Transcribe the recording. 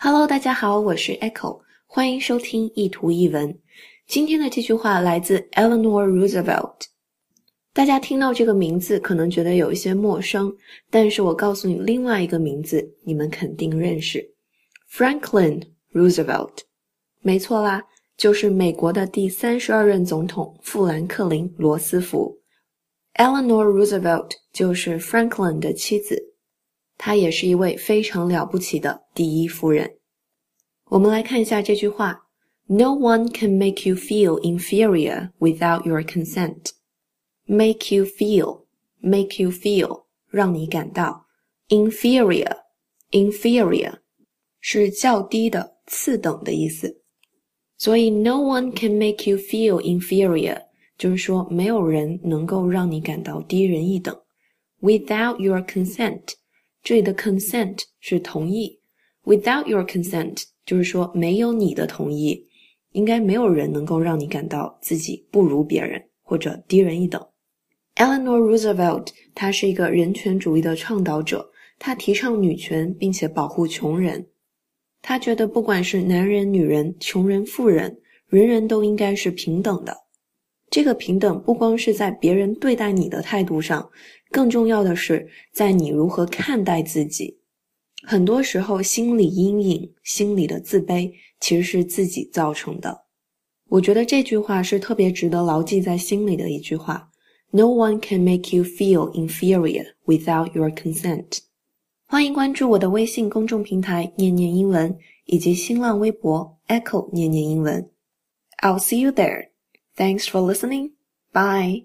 Hello，大家好，我是 Echo，欢迎收听一图一文。今天的这句话来自 Eleanor Roosevelt。大家听到这个名字可能觉得有一些陌生，但是我告诉你另外一个名字，你们肯定认识，Franklin Roosevelt。没错啦，就是美国的第三十二任总统富兰克林·罗斯福。Eleanor Roosevelt 就是 Franklin 的妻子，她也是一位非常了不起的第一夫人。我们来看一下这句话：No one can make you feel inferior without your consent. Make you feel, make you feel，让你感到 inferior, inferior 是较低的、次等的意思。所以，no one can make you feel inferior，就是说没有人能够让你感到低人一等。Without your consent，这里的 consent 是同意。Without your consent，就是说没有你的同意，应该没有人能够让你感到自己不如别人或者低人一等。Eleanor Roosevelt，她是一个人权主义的倡导者，她提倡女权，并且保护穷人。他觉得，不管是男人、女人、穷人、富人，人人都应该是平等的。这个平等不光是在别人对待你的态度上，更重要的是在你如何看待自己。很多时候，心理阴影、心理的自卑，其实是自己造成的。我觉得这句话是特别值得牢记在心里的一句话：No one can make you feel inferior without your consent. 欢迎关注我的微信公众平台“念念英文”以及新浪微博 “Echo 念念英文”。I'll see you there. Thanks for listening. Bye.